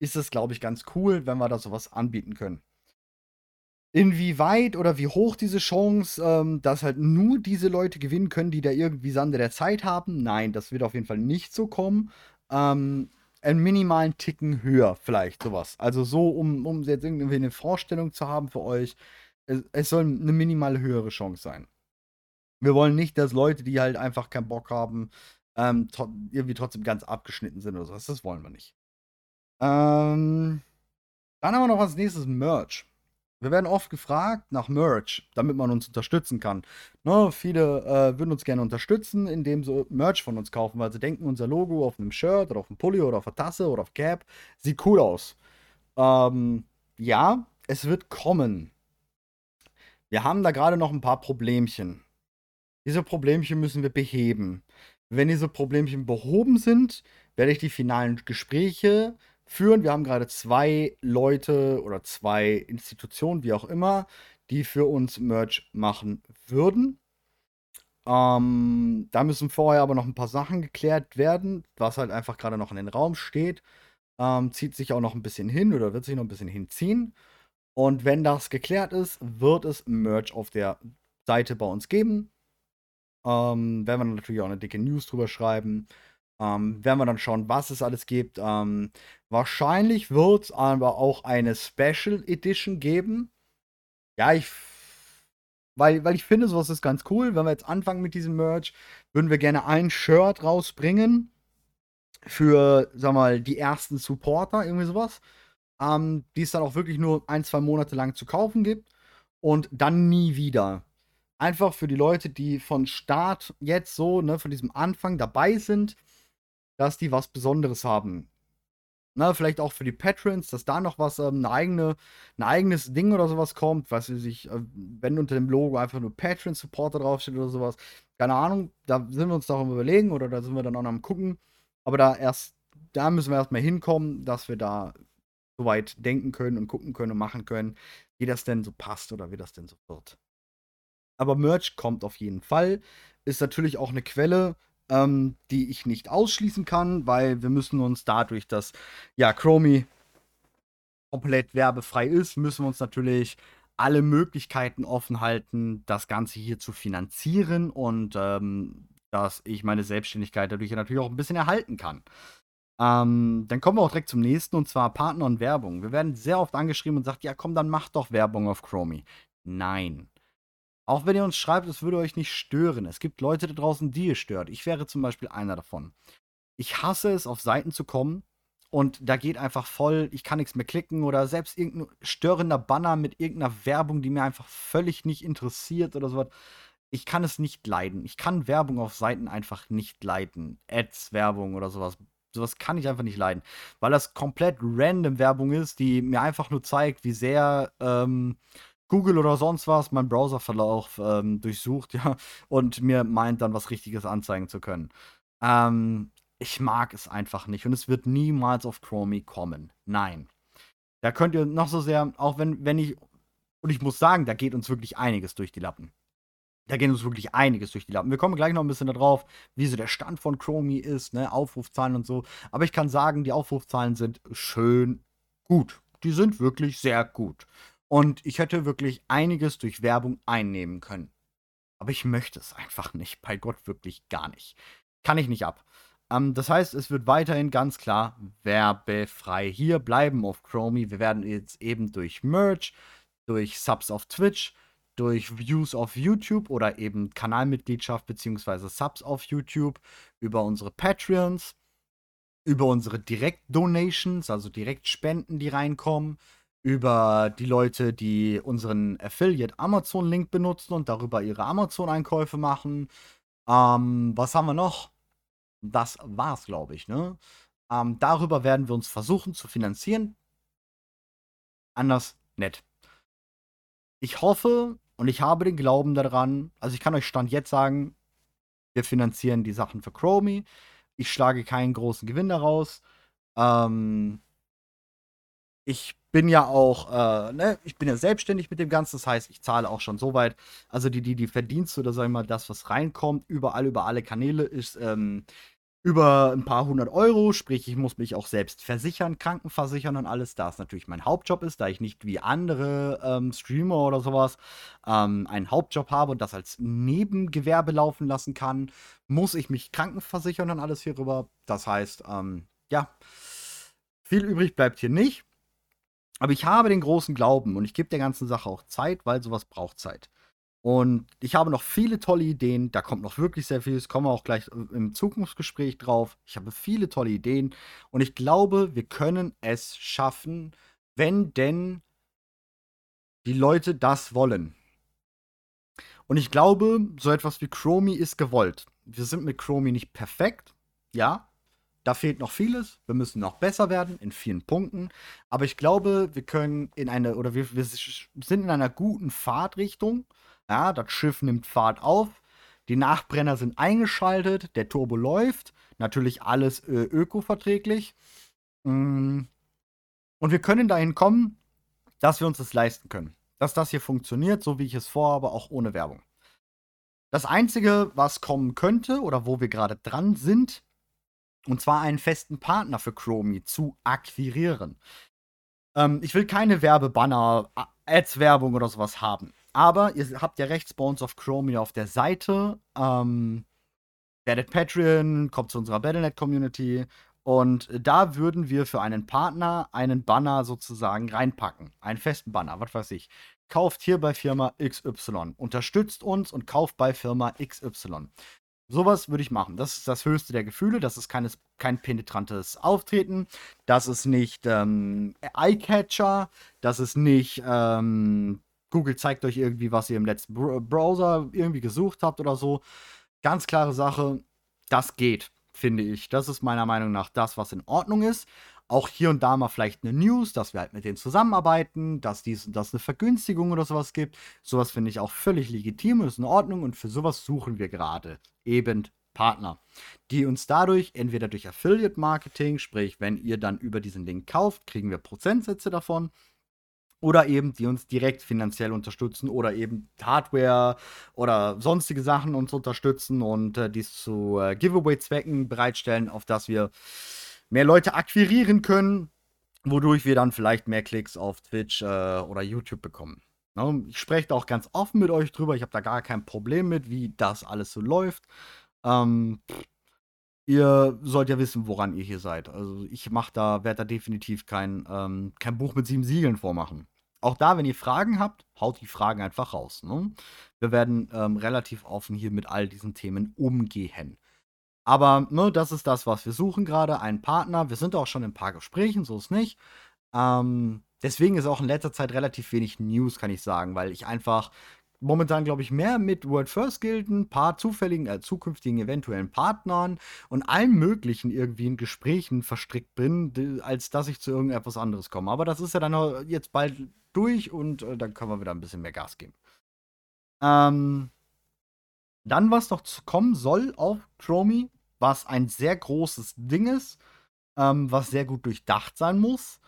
B: ist es, glaube ich, ganz cool, wenn wir da sowas anbieten können. Inwieweit oder wie hoch diese Chance, ähm, dass halt nur diese Leute gewinnen können, die da irgendwie Sande der Zeit haben? Nein, das wird auf jeden Fall nicht so kommen. Ähm, einen minimalen Ticken höher, vielleicht sowas. Also so, um, um jetzt irgendwie eine Vorstellung zu haben für euch, es, es soll eine minimal höhere Chance sein. Wir wollen nicht, dass Leute, die halt einfach keinen Bock haben, ähm, irgendwie trotzdem ganz abgeschnitten sind oder sowas. Das wollen wir nicht. Ähm, dann haben wir noch als nächstes Merch. Wir werden oft gefragt nach Merch, damit man uns unterstützen kann. Ne, viele äh, würden uns gerne unterstützen, indem sie Merch von uns kaufen, weil sie denken, unser Logo auf einem Shirt oder auf einem Pulli oder auf einer Tasse oder auf Cap sieht cool aus. Ähm, ja, es wird kommen. Wir haben da gerade noch ein paar Problemchen. Diese Problemchen müssen wir beheben. Wenn diese Problemchen behoben sind, werde ich die finalen Gespräche führen. Wir haben gerade zwei Leute oder zwei Institutionen, wie auch immer, die für uns Merch machen würden. Ähm, da müssen vorher aber noch ein paar Sachen geklärt werden, was halt einfach gerade noch in den Raum steht. Ähm, zieht sich auch noch ein bisschen hin oder wird sich noch ein bisschen hinziehen. Und wenn das geklärt ist, wird es Merch auf der Seite bei uns geben. Ähm, werden wir natürlich auch eine dicke News drüber schreiben. Ähm, werden wir dann schauen, was es alles gibt. Ähm, wahrscheinlich wird es aber auch eine Special Edition geben. Ja, ich. Weil, weil ich finde, sowas ist ganz cool. Wenn wir jetzt anfangen mit diesem Merch, würden wir gerne ein Shirt rausbringen. Für, sag mal, die ersten Supporter, irgendwie sowas. Ähm, die es dann auch wirklich nur ein, zwei Monate lang zu kaufen gibt. Und dann nie wieder. Einfach für die Leute, die von Start jetzt so, ne, von diesem Anfang dabei sind dass die was Besonderes haben. Na, vielleicht auch für die Patrons, dass da noch was, ähm, eine eigene, ein eigenes Ding oder sowas kommt, was sich, äh, wenn unter dem Logo einfach nur Patron Supporter draufsteht oder sowas. Keine Ahnung, da sind wir uns noch am überlegen oder da sind wir dann auch noch am gucken. Aber da erst, da müssen wir erstmal hinkommen, dass wir da soweit denken können und gucken können und machen können, wie das denn so passt oder wie das denn so wird. Aber Merch kommt auf jeden Fall. Ist natürlich auch eine Quelle, ähm, die ich nicht ausschließen kann, weil wir müssen uns dadurch, dass ja Chromie komplett werbefrei ist, müssen wir uns natürlich alle Möglichkeiten offen halten, das Ganze hier zu finanzieren und ähm, dass ich meine Selbstständigkeit dadurch natürlich auch ein bisschen erhalten kann. Ähm, dann kommen wir auch direkt zum nächsten und zwar Partner und Werbung. Wir werden sehr oft angeschrieben und sagt, ja komm, dann mach doch Werbung auf Chromie. Nein. Auch wenn ihr uns schreibt, es würde euch nicht stören. Es gibt Leute da draußen, die ihr stört. Ich wäre zum Beispiel einer davon. Ich hasse es, auf Seiten zu kommen und da geht einfach voll, ich kann nichts mehr klicken oder selbst irgendein störender Banner mit irgendeiner Werbung, die mir einfach völlig nicht interessiert oder sowas. Ich kann es nicht leiden. Ich kann Werbung auf Seiten einfach nicht leiden. Ads, Werbung oder sowas sowas kann ich einfach nicht leiden. Weil das komplett random Werbung ist, die mir einfach nur zeigt, wie sehr ähm, Google oder sonst was meinen Browserverlauf ähm, durchsucht, ja, und mir meint dann was Richtiges anzeigen zu können. Ähm, ich mag es einfach nicht und es wird niemals auf Chromie kommen. Nein. Da könnt ihr noch so sehr, auch wenn, wenn ich, und ich muss sagen, da geht uns wirklich einiges durch die Lappen. Da gehen uns wirklich einiges durch die Lappen. Wir kommen gleich noch ein bisschen darauf, wie so der Stand von Chromie ist, ne, Aufrufzahlen und so. Aber ich kann sagen, die Aufrufzahlen sind schön gut. Die sind wirklich sehr gut. Und ich hätte wirklich einiges durch Werbung einnehmen können. Aber ich möchte es einfach nicht. Bei Gott wirklich gar nicht. Kann ich nicht ab. Ähm, das heißt, es wird weiterhin ganz klar werbefrei hier bleiben auf Chromie. Wir werden jetzt eben durch Merch, durch Subs auf Twitch, durch Views auf YouTube oder eben Kanalmitgliedschaft bzw. Subs auf YouTube, über unsere Patreons, über unsere Direkt-Donations, also Direktspenden, die reinkommen, über die Leute, die unseren Affiliate Amazon-Link benutzen und darüber ihre Amazon-Einkäufe machen. Ähm, was haben wir noch? Das war's, glaube ich, ne? Ähm, darüber werden wir uns versuchen zu finanzieren. Anders nett. Ich hoffe, und ich habe den Glauben daran, also ich kann euch Stand jetzt sagen, wir finanzieren die Sachen für Chromie. Ich schlage keinen großen Gewinn daraus. Ähm, ich bin ja auch, äh, ne, ich bin ja selbstständig mit dem Ganzen, das heißt, ich zahle auch schon so weit. Also die, die, die Verdienste oder sag ich mal, das, was reinkommt, überall, über alle Kanäle, ist ähm, über ein paar hundert Euro, sprich, ich muss mich auch selbst versichern, krankenversichern und alles, da es natürlich mein Hauptjob ist, da ich nicht wie andere ähm, Streamer oder sowas ähm, einen Hauptjob habe und das als Nebengewerbe laufen lassen kann, muss ich mich krankenversichern und alles hierüber. Das heißt, ähm, ja, viel übrig bleibt hier nicht. Aber ich habe den großen Glauben und ich gebe der ganzen Sache auch Zeit, weil sowas braucht Zeit. Und ich habe noch viele tolle Ideen. Da kommt noch wirklich sehr viel. Es kommen wir auch gleich im Zukunftsgespräch drauf. Ich habe viele tolle Ideen. Und ich glaube, wir können es schaffen, wenn denn die Leute das wollen. Und ich glaube, so etwas wie Chromie ist gewollt. Wir sind mit Chromie nicht perfekt. Ja, da fehlt noch vieles. Wir müssen noch besser werden in vielen Punkten. Aber ich glaube, wir können in eine, oder wir, wir sind in einer guten Fahrtrichtung. Ja, das Schiff nimmt Fahrt auf. Die Nachbrenner sind eingeschaltet. Der Turbo läuft. Natürlich alles äh, ökoverträglich. Mm. Und wir können dahin kommen, dass wir uns das leisten können. Dass das hier funktioniert, so wie ich es vorhabe, auch ohne Werbung. Das Einzige, was kommen könnte oder wo wir gerade dran sind, und zwar einen festen Partner für Chromie zu akquirieren. Ähm, ich will keine Werbebanner, Ads-Werbung oder sowas haben. Aber ihr habt ja rechts bei uns auf Chromie auf der Seite. Ähm, werdet Patreon, kommt zu unserer Battlenet-Community. Und da würden wir für einen Partner einen Banner sozusagen reinpacken. Einen festen Banner, was weiß ich. Kauft hier bei Firma XY. Unterstützt uns und kauft bei Firma XY. Sowas würde ich machen. Das ist das höchste der Gefühle. Das ist keines, kein penetrantes Auftreten. Das ist nicht ähm, Eyecatcher. Das ist nicht ähm, Google zeigt euch irgendwie, was ihr im letzten Browser irgendwie gesucht habt oder so. Ganz klare Sache. Das geht, finde ich. Das ist meiner Meinung nach das, was in Ordnung ist. Auch hier und da mal vielleicht eine News, dass wir halt mit denen zusammenarbeiten, dass dies dass eine Vergünstigung oder sowas gibt. Sowas finde ich auch völlig legitim und ist in Ordnung und für sowas suchen wir gerade eben Partner, die uns dadurch entweder durch Affiliate Marketing, sprich, wenn ihr dann über diesen Link kauft, kriegen wir Prozentsätze davon oder eben die uns direkt finanziell unterstützen oder eben Hardware oder sonstige Sachen uns unterstützen und äh, dies zu äh, Giveaway-Zwecken bereitstellen, auf das wir mehr Leute akquirieren können, wodurch wir dann vielleicht mehr Klicks auf Twitch äh, oder YouTube bekommen. Ne? Ich spreche da auch ganz offen mit euch drüber. Ich habe da gar kein Problem mit, wie das alles so läuft. Ähm, ihr sollt ja wissen, woran ihr hier seid. Also ich mache da, werde da definitiv kein, ähm, kein Buch mit sieben Siegeln vormachen. Auch da, wenn ihr Fragen habt, haut die Fragen einfach raus. Ne? Wir werden ähm, relativ offen hier mit all diesen Themen umgehen. Aber ne, das ist das, was wir suchen gerade, einen Partner. Wir sind auch schon in ein paar Gesprächen, so ist nicht. Ähm, deswegen ist auch in letzter Zeit relativ wenig News, kann ich sagen, weil ich einfach momentan, glaube ich, mehr mit World First Gilden, paar zufälligen, äh, zukünftigen eventuellen Partnern und allen möglichen irgendwie in Gesprächen verstrickt bin, als dass ich zu irgendetwas anderes komme. Aber das ist ja dann jetzt bald durch und äh, dann können wir wieder ein bisschen mehr Gas geben. Ähm, dann, was noch kommen soll auf Chromie, was ein sehr großes Ding ist, ähm, was sehr gut durchdacht sein muss,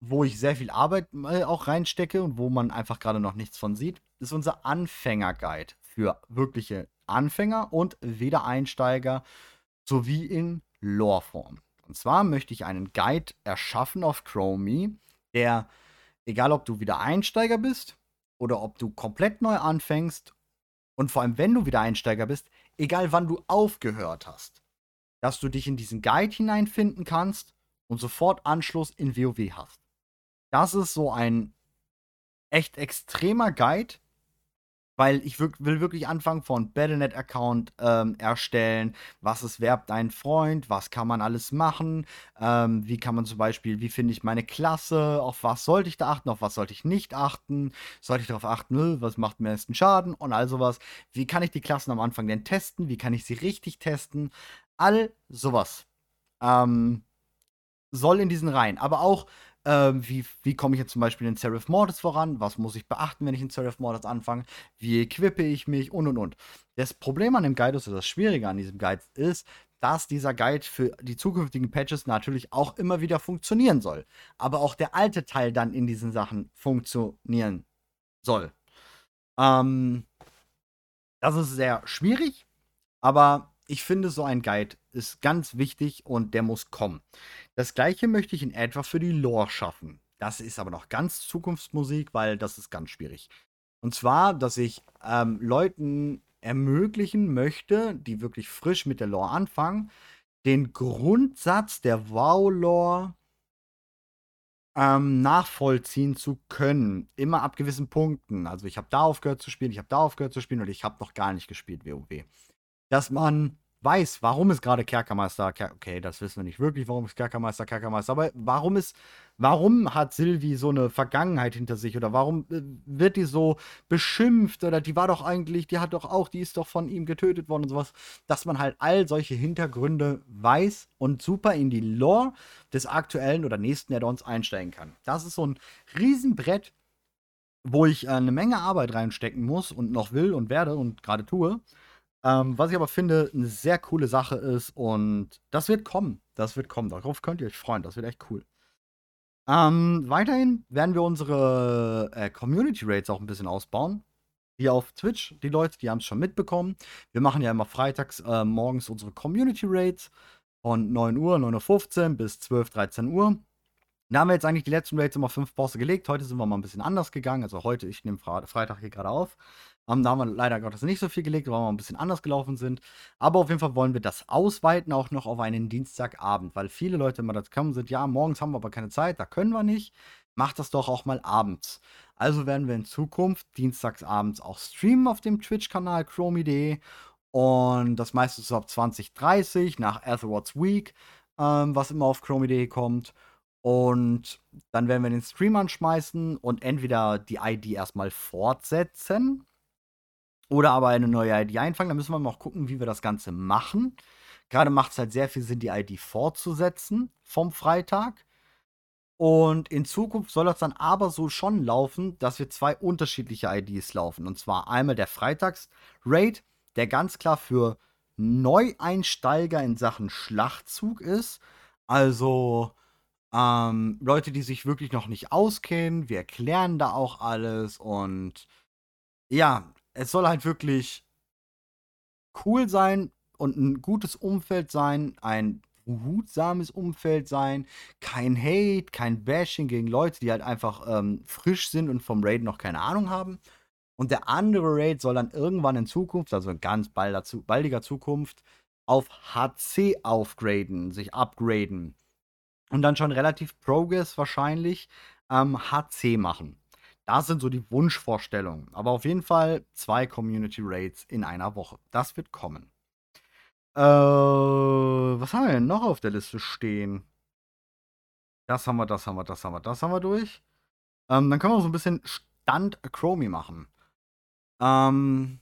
B: wo ich sehr viel Arbeit äh, auch reinstecke und wo man einfach gerade noch nichts von sieht, ist unser Anfänger-Guide für wirkliche Anfänger und Wiedereinsteiger sowie in Lore-Form. Und zwar möchte ich einen Guide erschaffen auf Chromie, der, egal ob du Wiedereinsteiger bist oder ob du komplett neu anfängst und vor allem, wenn du wieder Einsteiger bist, egal wann du aufgehört hast, dass du dich in diesen Guide hineinfinden kannst und sofort Anschluss in WoW hast. Das ist so ein echt extremer Guide, weil ich will wirklich anfangen von Battlenet-Account ähm, erstellen. Was ist Verb dein Freund? Was kann man alles machen? Ähm, wie kann man zum Beispiel, wie finde ich meine Klasse? Auf was sollte ich da achten? Auf was sollte ich nicht achten? Sollte ich darauf achten, was macht mir ersten Schaden? Und all sowas. Wie kann ich die Klassen am Anfang denn testen? Wie kann ich sie richtig testen? All sowas. Ähm, soll in diesen rein. Aber auch ähm, wie, wie komme ich jetzt zum Beispiel in Seraph Mortis voran? Was muss ich beachten, wenn ich in Seraph Mortis anfange? Wie equippe ich mich? Und und und. Das Problem an dem Guide oder das Schwierige an diesem Guide ist, dass dieser Guide für die zukünftigen Patches natürlich auch immer wieder funktionieren soll. Aber auch der alte Teil dann in diesen Sachen funktionieren soll. Ähm, das ist sehr schwierig, aber ich finde, so ein Guide ist ganz wichtig und der muss kommen. Das gleiche möchte ich in etwa für die Lore schaffen. Das ist aber noch ganz Zukunftsmusik, weil das ist ganz schwierig. Und zwar, dass ich ähm, Leuten ermöglichen möchte, die wirklich frisch mit der Lore anfangen, den Grundsatz der WoW-Lore ähm, nachvollziehen zu können. Immer ab gewissen Punkten. Also ich habe da aufgehört zu spielen, ich habe da aufgehört zu spielen und ich habe noch gar nicht gespielt WoW. Dass man weiß, warum ist gerade Kerkermeister, okay, das wissen wir nicht wirklich, warum ist Kerkermeister Kerkermeister, aber warum ist, warum hat Silvi so eine Vergangenheit hinter sich oder warum äh, wird die so beschimpft oder die war doch eigentlich, die hat doch auch, die ist doch von ihm getötet worden und sowas, dass man halt all solche Hintergründe weiß und super in die Lore des aktuellen oder nächsten Add-ons einsteigen kann. Das ist so ein Riesenbrett, wo ich äh, eine Menge Arbeit reinstecken muss und noch will und werde und gerade tue. Ähm, was ich aber finde, eine sehr coole Sache ist und das wird kommen. Das wird kommen. Darauf könnt ihr euch freuen. Das wird echt cool. Ähm, weiterhin werden wir unsere äh, Community Rates auch ein bisschen ausbauen. Hier auf Twitch, die Leute, die haben es schon mitbekommen. Wir machen ja immer freitags äh, morgens unsere Community Rates von 9 Uhr, 9.15 Uhr bis 12, 13 Uhr. Da haben wir jetzt eigentlich die letzten Rates immer fünf Bosse gelegt. Heute sind wir mal ein bisschen anders gegangen. Also heute, ich nehme Freitag hier gerade auf. Um, da haben wir leider Gottes nicht so viel gelegt, weil wir ein bisschen anders gelaufen sind. Aber auf jeden Fall wollen wir das ausweiten auch noch auf einen Dienstagabend, weil viele Leute immer dazu kommen sind, ja, morgens haben wir aber keine Zeit, da können wir nicht. Macht das doch auch mal abends. Also werden wir in Zukunft dienstagsabends auch streamen auf dem Twitch-Kanal Chromie.de. Und das meiste so ab 2030 nach Etherwards Week, ähm, was immer auf Chromie.de kommt. Und dann werden wir den Stream anschmeißen und entweder die ID erstmal fortsetzen oder aber eine neue ID einfangen. Da müssen wir mal gucken, wie wir das Ganze machen. Gerade macht es halt sehr viel Sinn, die ID fortzusetzen vom Freitag. Und in Zukunft soll das dann aber so schon laufen, dass wir zwei unterschiedliche IDs laufen. Und zwar einmal der Freitags-Raid, der ganz klar für Neueinsteiger in Sachen Schlachtzug ist. Also ähm, Leute, die sich wirklich noch nicht auskennen. Wir erklären da auch alles. Und ja, es soll halt wirklich cool sein und ein gutes Umfeld sein. Ein behutsames Umfeld sein, kein Hate, kein Bashing gegen Leute, die halt einfach ähm, frisch sind und vom Raid noch keine Ahnung haben. Und der andere Raid soll dann irgendwann in Zukunft, also in ganz baldiger Zukunft, auf HC aufgraden, sich upgraden. Und dann schon relativ Progress wahrscheinlich ähm, HC machen. Das sind so die Wunschvorstellungen. Aber auf jeden Fall zwei Community Raids in einer Woche. Das wird kommen. Äh, was haben wir denn noch auf der Liste stehen? Das haben wir, das haben wir, das haben wir, das haben wir durch. Ähm, dann können wir so ein bisschen Stand Chromie machen. Ähm,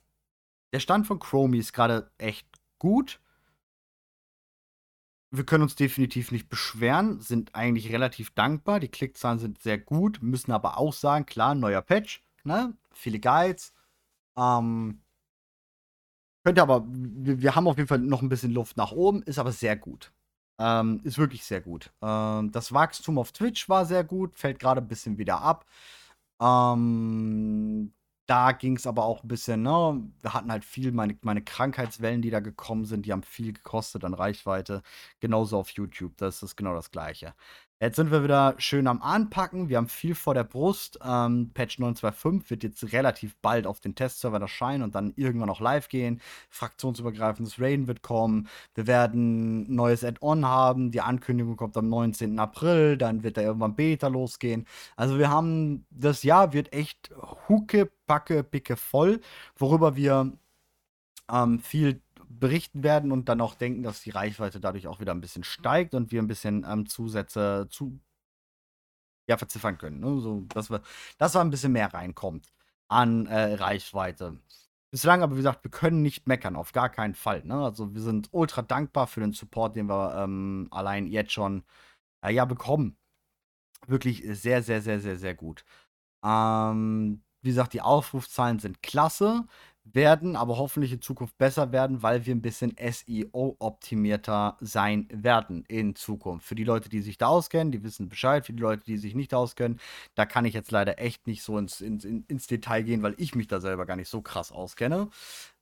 B: der Stand von Chromie ist gerade echt gut. Wir können uns definitiv nicht beschweren, sind eigentlich relativ dankbar. Die Klickzahlen sind sehr gut, müssen aber auch sagen, klar, neuer Patch, ne? Viele Guides. Ähm, könnte aber, wir, wir, haben auf jeden Fall noch ein bisschen Luft nach oben, ist aber sehr gut. Ähm, ist wirklich sehr gut. Ähm, das Wachstum auf Twitch war sehr gut, fällt gerade ein bisschen wieder ab. Ähm, da ging es aber auch ein bisschen, ne? Wir hatten halt viel, meine, meine Krankheitswellen, die da gekommen sind, die haben viel gekostet an Reichweite. Genauso auf YouTube, das ist genau das Gleiche. Jetzt sind wir wieder schön am Anpacken. Wir haben viel vor der Brust. Ähm, Patch 925 wird jetzt relativ bald auf den Testserver erscheinen und dann irgendwann auch live gehen. Fraktionsübergreifendes Raiden wird kommen. Wir werden neues Add-on haben. Die Ankündigung kommt am 19. April. Dann wird da irgendwann Beta losgehen. Also wir haben, das Jahr wird echt hucke, packe, picke voll, worüber wir ähm, viel berichten werden und dann auch denken, dass die Reichweite dadurch auch wieder ein bisschen steigt und wir ein bisschen ähm, Zusätze zu ja, verziffern können. Ne? So, dass, wir, dass wir ein bisschen mehr reinkommt an äh, Reichweite. Bislang aber, wie gesagt, wir können nicht meckern, auf gar keinen Fall. Ne? Also wir sind ultra dankbar für den Support, den wir ähm, allein jetzt schon äh, ja, bekommen. Wirklich sehr, sehr, sehr, sehr, sehr gut. Ähm, wie gesagt, die Aufrufzahlen sind klasse werden aber hoffentlich in Zukunft besser werden, weil wir ein bisschen SEO-optimierter sein werden in Zukunft. Für die Leute, die sich da auskennen, die wissen Bescheid. Für die Leute, die sich nicht auskennen, da kann ich jetzt leider echt nicht so ins, ins, ins Detail gehen, weil ich mich da selber gar nicht so krass auskenne.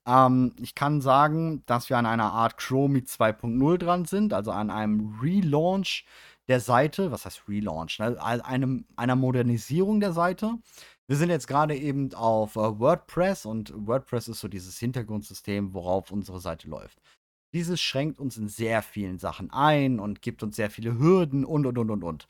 B: Ähm, ich kann sagen, dass wir an einer Art Chromie 2.0 dran sind, also an einem Relaunch der Seite. Was heißt Relaunch? Ne? Einem, einer Modernisierung der Seite. Wir sind jetzt gerade eben auf äh, WordPress und WordPress ist so dieses Hintergrundsystem, worauf unsere Seite läuft. Dieses schränkt uns in sehr vielen Sachen ein und gibt uns sehr viele Hürden und und und und und.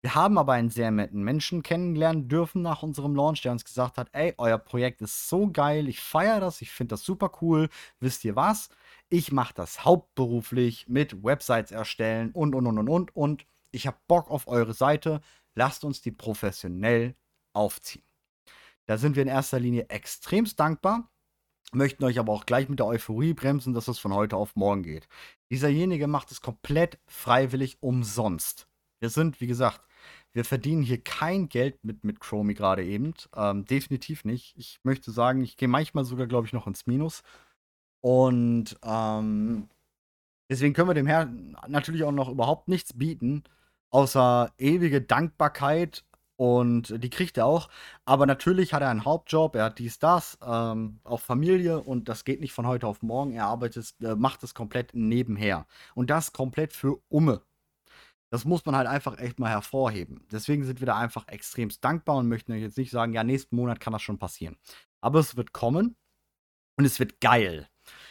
B: Wir haben aber einen sehr netten Menschen kennenlernen dürfen nach unserem Launch, der uns gesagt hat, ey, euer Projekt ist so geil, ich feiere das, ich finde das super cool. Wisst ihr was? Ich mache das hauptberuflich mit Websites erstellen und und und und und und. Ich habe Bock auf eure Seite. Lasst uns die professionell aufziehen. Da sind wir in erster Linie extremst dankbar, möchten euch aber auch gleich mit der Euphorie bremsen, dass es von heute auf morgen geht. Dieserjenige macht es komplett freiwillig umsonst. Wir sind, wie gesagt, wir verdienen hier kein Geld mit, mit Chromie gerade eben. Ähm, definitiv nicht. Ich möchte sagen, ich gehe manchmal sogar, glaube ich, noch ins Minus. Und ähm, deswegen können wir dem Herrn natürlich auch noch überhaupt nichts bieten, außer ewige Dankbarkeit und die kriegt er auch. Aber natürlich hat er einen Hauptjob, er hat dies, das, ähm, auch Familie und das geht nicht von heute auf morgen. Er arbeitet, äh, macht es komplett nebenher. Und das komplett für Umme. Das muss man halt einfach echt mal hervorheben. Deswegen sind wir da einfach extremst dankbar und möchten euch jetzt nicht sagen, ja, nächsten Monat kann das schon passieren. Aber es wird kommen und es wird geil.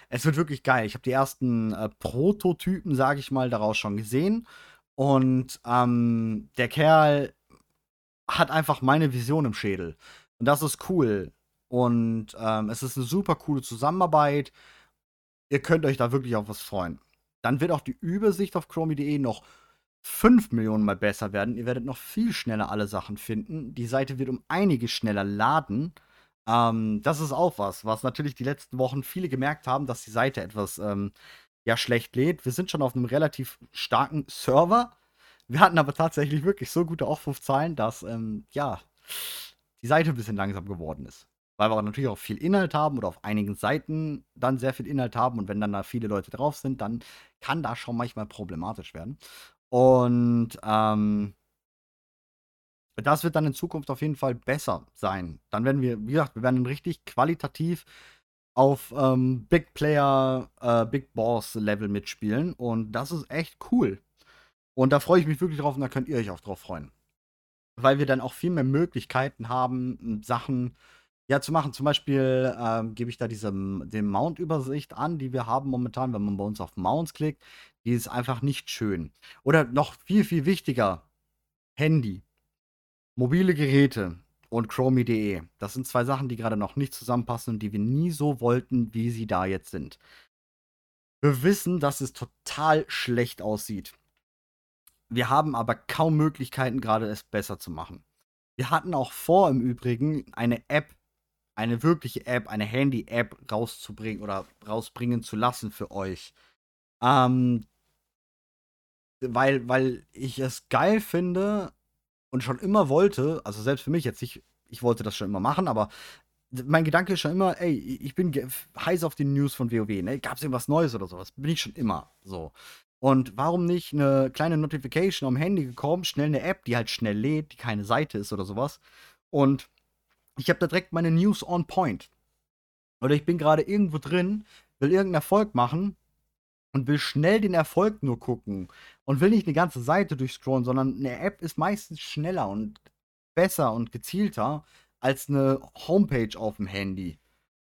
B: Es wird wirklich geil. Ich habe die ersten äh, Prototypen, sage ich mal, daraus schon gesehen. Und ähm, der Kerl hat einfach meine Vision im Schädel. Und das ist cool. Und ähm, es ist eine super coole Zusammenarbeit. Ihr könnt euch da wirklich auf was freuen. Dann wird auch die Übersicht auf chromie.de noch 5 Millionen mal besser werden. Ihr werdet noch viel schneller alle Sachen finden. Die Seite wird um einiges schneller laden. Ähm, das ist auch was, was natürlich die letzten Wochen viele gemerkt haben, dass die Seite etwas ähm, ja schlecht lädt. Wir sind schon auf einem relativ starken Server. Wir hatten aber tatsächlich wirklich so gute Aufrufzahlen, dass ähm, ja die Seite ein bisschen langsam geworden ist. Weil wir natürlich auch viel Inhalt haben oder auf einigen Seiten dann sehr viel Inhalt haben und wenn dann da viele Leute drauf sind, dann kann das schon manchmal problematisch werden. Und ähm, das wird dann in Zukunft auf jeden Fall besser sein. Dann werden wir, wie gesagt, wir werden richtig qualitativ auf ähm, Big Player, äh, Big Boss Level mitspielen. Und das ist echt cool. Und da freue ich mich wirklich drauf und da könnt ihr euch auch drauf freuen. Weil wir dann auch viel mehr Möglichkeiten haben, Sachen ja, zu machen. Zum Beispiel ähm, gebe ich da diese den Mount-Übersicht an, die wir haben momentan, wenn man bei uns auf Mounts klickt. Die ist einfach nicht schön. Oder noch viel, viel wichtiger, Handy. Mobile Geräte und Chromie.de. Das sind zwei Sachen, die gerade noch nicht zusammenpassen und die wir nie so wollten, wie sie da jetzt sind. Wir wissen, dass es total schlecht aussieht. Wir haben aber kaum Möglichkeiten, gerade es besser zu machen. Wir hatten auch vor, im Übrigen, eine App, eine wirkliche App, eine Handy-App rauszubringen oder rausbringen zu lassen für euch. Ähm, weil, weil ich es geil finde, und schon immer wollte, also selbst für mich jetzt nicht, ich wollte das schon immer machen, aber mein Gedanke ist schon immer, ey, ich bin heiß auf die News von WoW, ne? Gab es irgendwas Neues oder sowas? Bin ich schon immer so. Und warum nicht eine kleine Notification am Handy gekommen, schnell eine App, die halt schnell lädt, die keine Seite ist oder sowas. Und ich habe da direkt meine News on point. Oder ich bin gerade irgendwo drin, will irgendeinen Erfolg machen und will schnell den Erfolg nur gucken und will nicht eine ganze Seite durchscrollen, sondern eine App ist meistens schneller und besser und gezielter als eine Homepage auf dem Handy.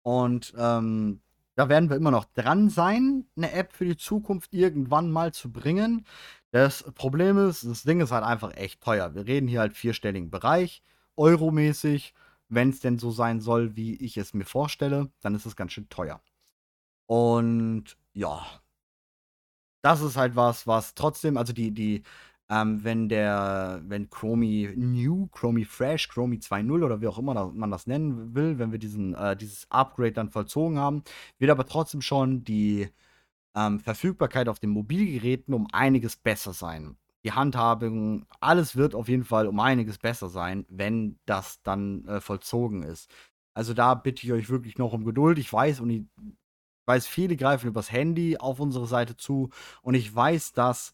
B: Und ähm, da werden wir immer noch dran sein, eine App für die Zukunft irgendwann mal zu bringen. Das Problem ist, das Ding ist halt einfach echt teuer. Wir reden hier halt vierstelligen Bereich, euromäßig. Wenn es denn so sein soll, wie ich es mir vorstelle, dann ist es ganz schön teuer. Und ja, das ist halt was, was trotzdem, also die, die, ähm, wenn der, wenn Chromie New, Chromie Fresh, Chromie 2.0 oder wie auch immer man das nennen will, wenn wir diesen, äh, dieses Upgrade dann vollzogen haben, wird aber trotzdem schon die ähm, Verfügbarkeit auf den Mobilgeräten um einiges besser sein. Die Handhabung, alles wird auf jeden Fall um einiges besser sein, wenn das dann äh, vollzogen ist. Also da bitte ich euch wirklich noch um Geduld. Ich weiß und ich weiß, viele greifen übers Handy auf unsere Seite zu und ich weiß, dass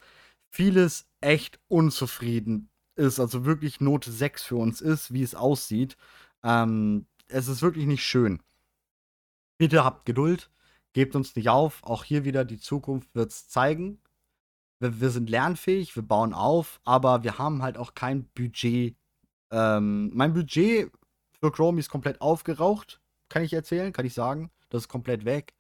B: vieles echt unzufrieden ist, also wirklich Note 6 für uns ist, wie es aussieht. Ähm, es ist wirklich nicht schön. Bitte habt Geduld, gebt uns nicht auf. Auch hier wieder, die Zukunft wird es zeigen. Wir, wir, sind lernfähig, wir bauen auf, aber wir haben halt auch kein Budget. Ähm, mein Budget für Chromie ist komplett aufgeraucht, kann ich erzählen, kann ich sagen. Das ist komplett weg.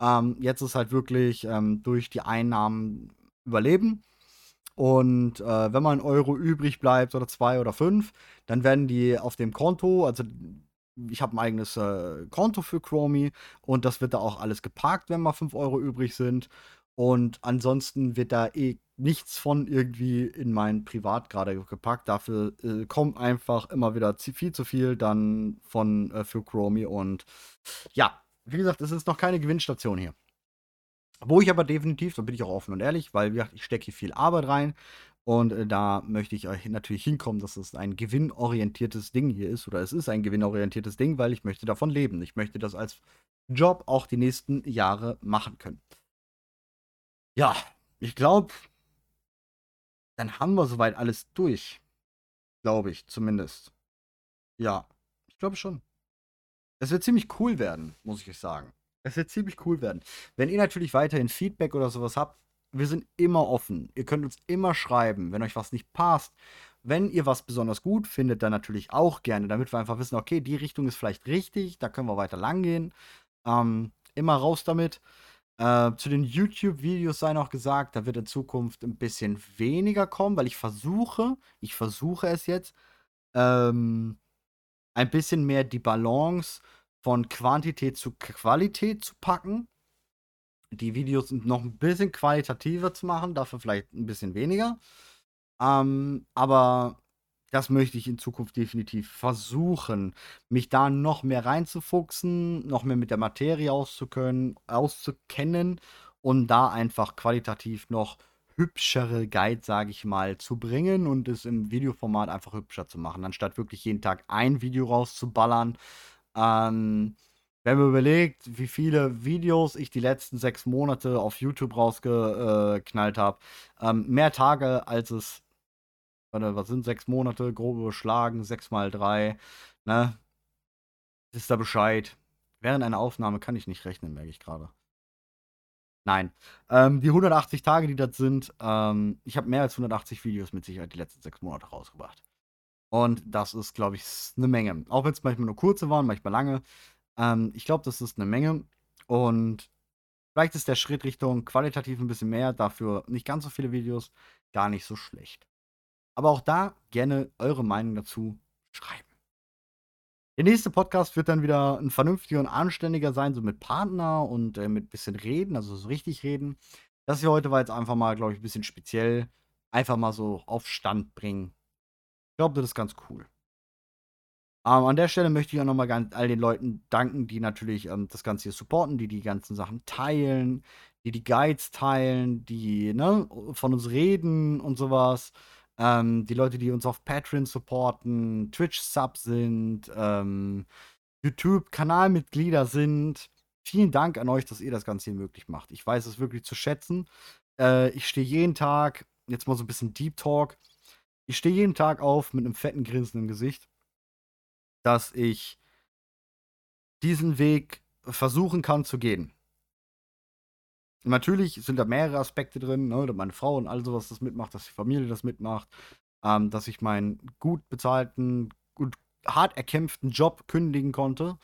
B: Ähm, jetzt ist halt wirklich ähm, durch die Einnahmen überleben. Und äh, wenn mal ein Euro übrig bleibt oder zwei oder fünf, dann werden die auf dem Konto, also ich habe ein eigenes äh, Konto für Chromie und das wird da auch alles geparkt, wenn mal fünf Euro übrig sind. Und ansonsten wird da eh nichts von irgendwie in mein Privat gerade gepackt. Dafür äh, kommt einfach immer wieder viel zu viel dann von äh, für Chromie und ja, wie gesagt, es ist noch keine Gewinnstation hier. Wo ich aber definitiv, da bin ich auch offen und ehrlich, weil wie gesagt, ich stecke hier viel Arbeit rein und äh, da möchte ich euch natürlich hinkommen, dass es ein gewinnorientiertes Ding hier ist oder es ist ein gewinnorientiertes Ding, weil ich möchte davon leben. Ich möchte das als Job auch die nächsten Jahre machen können. Ja, ich glaube, dann haben wir soweit alles durch. Glaube ich zumindest. Ja, ich glaube schon. Es wird ziemlich cool werden, muss ich euch sagen. Es wird ziemlich cool werden. Wenn ihr natürlich weiterhin Feedback oder sowas habt, wir sind immer offen. Ihr könnt uns immer schreiben, wenn euch was nicht passt. Wenn ihr was besonders gut findet, dann natürlich auch gerne, damit wir einfach wissen, okay, die Richtung ist vielleicht richtig, da können wir weiter lang gehen. Ähm, immer raus damit. Äh, zu den YouTube-Videos sei noch gesagt, da wird in Zukunft ein bisschen weniger kommen, weil ich versuche, ich versuche es jetzt, ähm, ein bisschen mehr die Balance von Quantität zu Qualität zu packen. Die Videos noch ein bisschen qualitativer zu machen, dafür vielleicht ein bisschen weniger. Ähm, aber das möchte ich in Zukunft definitiv versuchen, mich da noch mehr reinzufuchsen, noch mehr mit der Materie auszukönnen, auszukennen um da einfach qualitativ noch hübschere Guides, sage ich mal, zu bringen und es im Videoformat einfach hübscher zu machen, anstatt wirklich jeden Tag ein Video rauszuballern. Ähm, wenn man überlegt, wie viele Videos ich die letzten sechs Monate auf YouTube rausgeknallt habe, ähm, mehr Tage als es, warte, was sind sechs Monate, grob überschlagen, sechs mal drei, ne? Ist da Bescheid. Während einer Aufnahme kann ich nicht rechnen, merke ich gerade. Nein. Ähm, die 180 Tage, die das sind, ähm, ich habe mehr als 180 Videos mit Sicherheit die letzten sechs Monate rausgebracht. Und das ist, glaube ich, eine Menge. Auch wenn es manchmal nur kurze waren, manchmal lange. Ähm, ich glaube, das ist eine Menge. Und vielleicht ist der Schritt Richtung qualitativ ein bisschen mehr, dafür nicht ganz so viele Videos, gar nicht so schlecht. Aber auch da gerne eure Meinung dazu schreiben. Der nächste Podcast wird dann wieder ein vernünftiger und anständiger sein, so mit Partner und äh, mit bisschen reden, also so richtig reden. Das hier heute war jetzt einfach mal, glaube ich, ein bisschen speziell. Einfach mal so auf Stand bringen. Ich glaube, das ist ganz cool. Ähm, an der Stelle möchte ich auch nochmal all den Leuten danken, die natürlich ähm, das Ganze hier supporten, die die ganzen Sachen teilen, die die Guides teilen, die ne, von uns reden und sowas. Ähm, die Leute, die uns auf Patreon supporten, Twitch-Sub sind, ähm, YouTube-Kanalmitglieder sind. Vielen Dank an euch, dass ihr das Ganze hier möglich macht. Ich weiß es wirklich zu schätzen. Äh, ich stehe jeden Tag, jetzt mal so ein bisschen Deep Talk, ich stehe jeden Tag auf mit einem fetten Grinsen im Gesicht, dass ich diesen Weg versuchen kann zu gehen. Natürlich sind da mehrere Aspekte drin, ne, dass meine Frau und all sowas das mitmacht, dass die Familie das mitmacht, ähm, dass ich meinen gut bezahlten, gut hart erkämpften Job kündigen konnte.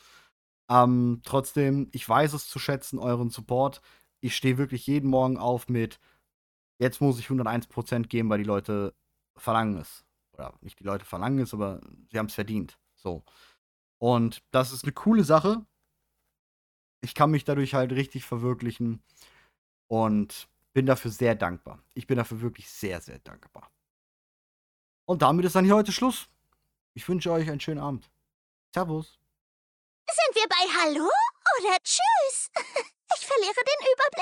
B: Ähm, trotzdem, ich weiß es zu schätzen, euren Support. Ich stehe wirklich jeden Morgen auf mit, jetzt muss ich 101% geben, weil die Leute verlangen es. Oder nicht die Leute verlangen es, aber sie haben es verdient. So. Und das ist eine coole Sache. Ich kann mich dadurch halt richtig verwirklichen. Und bin dafür sehr dankbar. Ich bin dafür wirklich sehr, sehr dankbar. Und damit ist dann hier heute Schluss. Ich wünsche euch einen schönen Abend. Servus.
A: Sind wir bei Hallo oder Tschüss? Ich verliere den Über